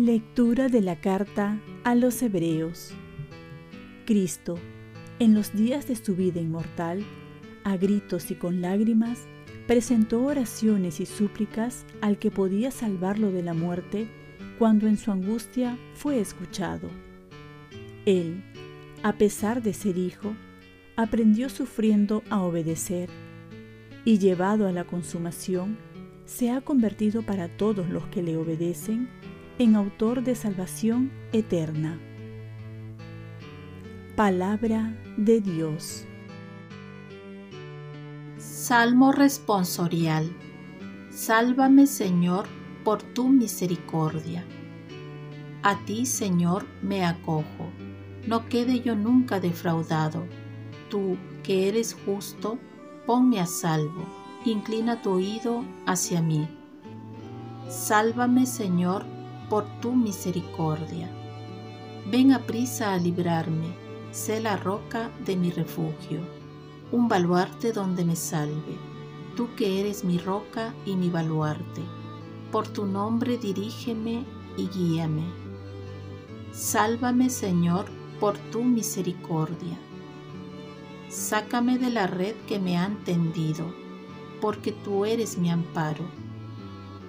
Lectura de la carta a los Hebreos. Cristo, en los días de su vida inmortal, a gritos y con lágrimas, presentó oraciones y súplicas al que podía salvarlo de la muerte cuando en su angustia fue escuchado. Él, a pesar de ser hijo, aprendió sufriendo a obedecer y llevado a la consumación, se ha convertido para todos los que le obedecen en autor de salvación eterna. Palabra de Dios. Salmo responsorial. Sálvame, Señor, por tu misericordia. A ti, Señor, me acojo. No quede yo nunca defraudado. Tú, que eres justo, ponme a salvo. Inclina tu oído hacia mí. Sálvame, Señor, por tu misericordia. Ven a prisa a librarme, sé la roca de mi refugio, un baluarte donde me salve, tú que eres mi roca y mi baluarte. Por tu nombre dirígeme y guíame. Sálvame, Señor, por tu misericordia. Sácame de la red que me han tendido, porque tú eres mi amparo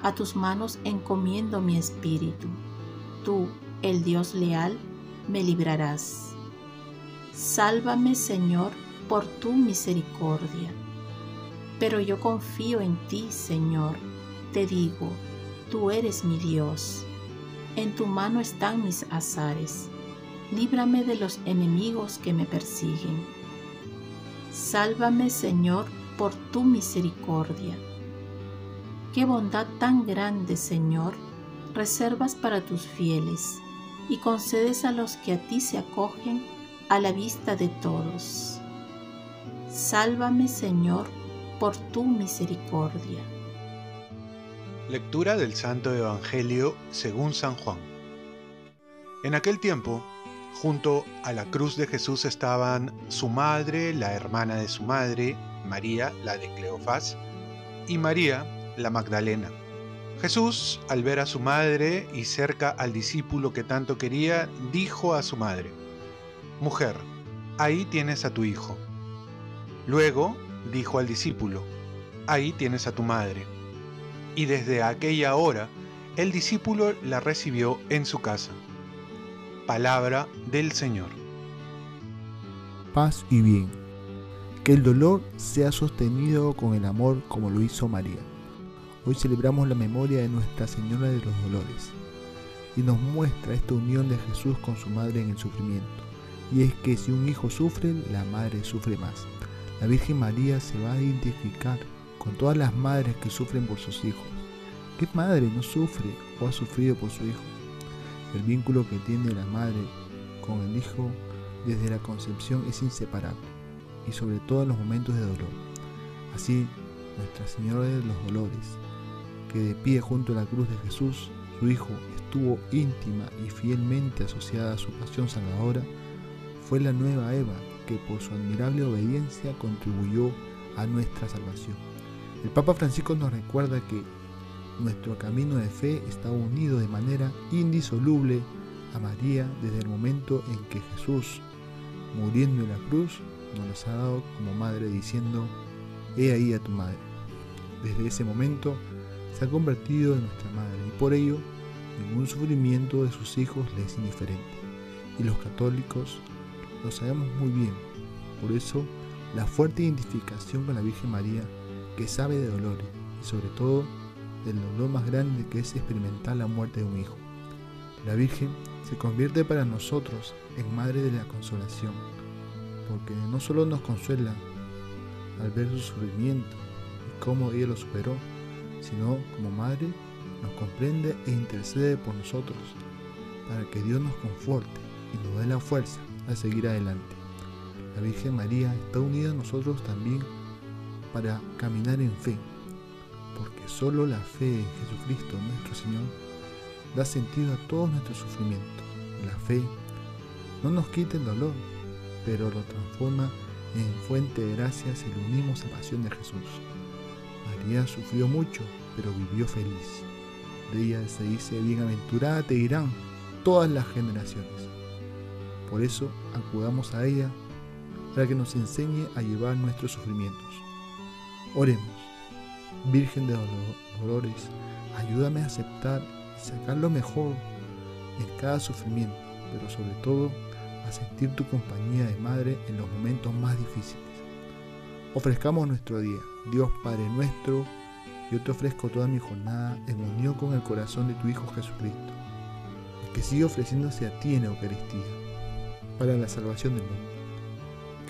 a tus manos encomiendo mi espíritu. Tú, el Dios leal, me librarás. Sálvame, Señor, por tu misericordia. Pero yo confío en ti, Señor. Te digo, tú eres mi Dios. En tu mano están mis azares. Líbrame de los enemigos que me persiguen. Sálvame, Señor, por tu misericordia Qué bondad tan grande, Señor, reservas para tus fieles y concedes a los que a ti se acogen a la vista de todos. Sálvame, Señor, por tu misericordia. Lectura del Santo Evangelio según San Juan. En aquel tiempo, junto a la cruz de Jesús estaban su madre, la hermana de su madre, María, la de Cleofás, y María, la Magdalena. Jesús, al ver a su madre y cerca al discípulo que tanto quería, dijo a su madre, Mujer, ahí tienes a tu hijo. Luego dijo al discípulo, Ahí tienes a tu madre. Y desde aquella hora, el discípulo la recibió en su casa. Palabra del Señor. Paz y bien. Que el dolor sea sostenido con el amor como lo hizo María. Hoy celebramos la memoria de Nuestra Señora de los Dolores y nos muestra esta unión de Jesús con su madre en el sufrimiento. Y es que si un hijo sufre, la madre sufre más. La Virgen María se va a identificar con todas las madres que sufren por sus hijos. ¿Qué madre no sufre o ha sufrido por su hijo? El vínculo que tiene la madre con el hijo desde la concepción es inseparable y sobre todo en los momentos de dolor. Así, Nuestra Señora de los Dolores que de pie junto a la cruz de Jesús, su Hijo, estuvo íntima y fielmente asociada a su pasión salvadora, fue la nueva Eva que por su admirable obediencia contribuyó a nuestra salvación. El Papa Francisco nos recuerda que nuestro camino de fe está unido de manera indisoluble a María desde el momento en que Jesús, muriendo en la cruz, nos las ha dado como madre diciendo, he ahí a tu madre. Desde ese momento, se ha convertido en nuestra madre y por ello ningún sufrimiento de sus hijos le es indiferente. Y los católicos lo sabemos muy bien. Por eso, la fuerte identificación con la Virgen María, que sabe de dolores y sobre todo del dolor más grande que es experimentar la muerte de un hijo. La Virgen se convierte para nosotros en Madre de la Consolación, porque no solo nos consuela al ver su sufrimiento y cómo ella lo superó, sino como madre nos comprende e intercede por nosotros, para que Dios nos conforte y nos dé la fuerza a seguir adelante. La Virgen María está unida a nosotros también para caminar en fe, porque solo la fe en Jesucristo nuestro Señor da sentido a todo nuestro sufrimiento la fe, no nos quita el dolor, pero lo transforma en fuente de gracia si le unimos a la pasión de Jesús. María sufrió mucho, pero vivió feliz. De ella se dice, bienaventurada te dirán todas las generaciones. Por eso acudamos a ella para que nos enseñe a llevar nuestros sufrimientos. Oremos. Virgen de dolores, ayúdame a aceptar y sacar lo mejor en cada sufrimiento, pero sobre todo a sentir tu compañía de madre en los momentos más difíciles. Ofrezcamos nuestro día, Dios Padre nuestro, yo te ofrezco toda mi jornada en unión con el corazón de tu Hijo Jesucristo, que sigue ofreciéndose a ti en Eucaristía, para la salvación del mundo.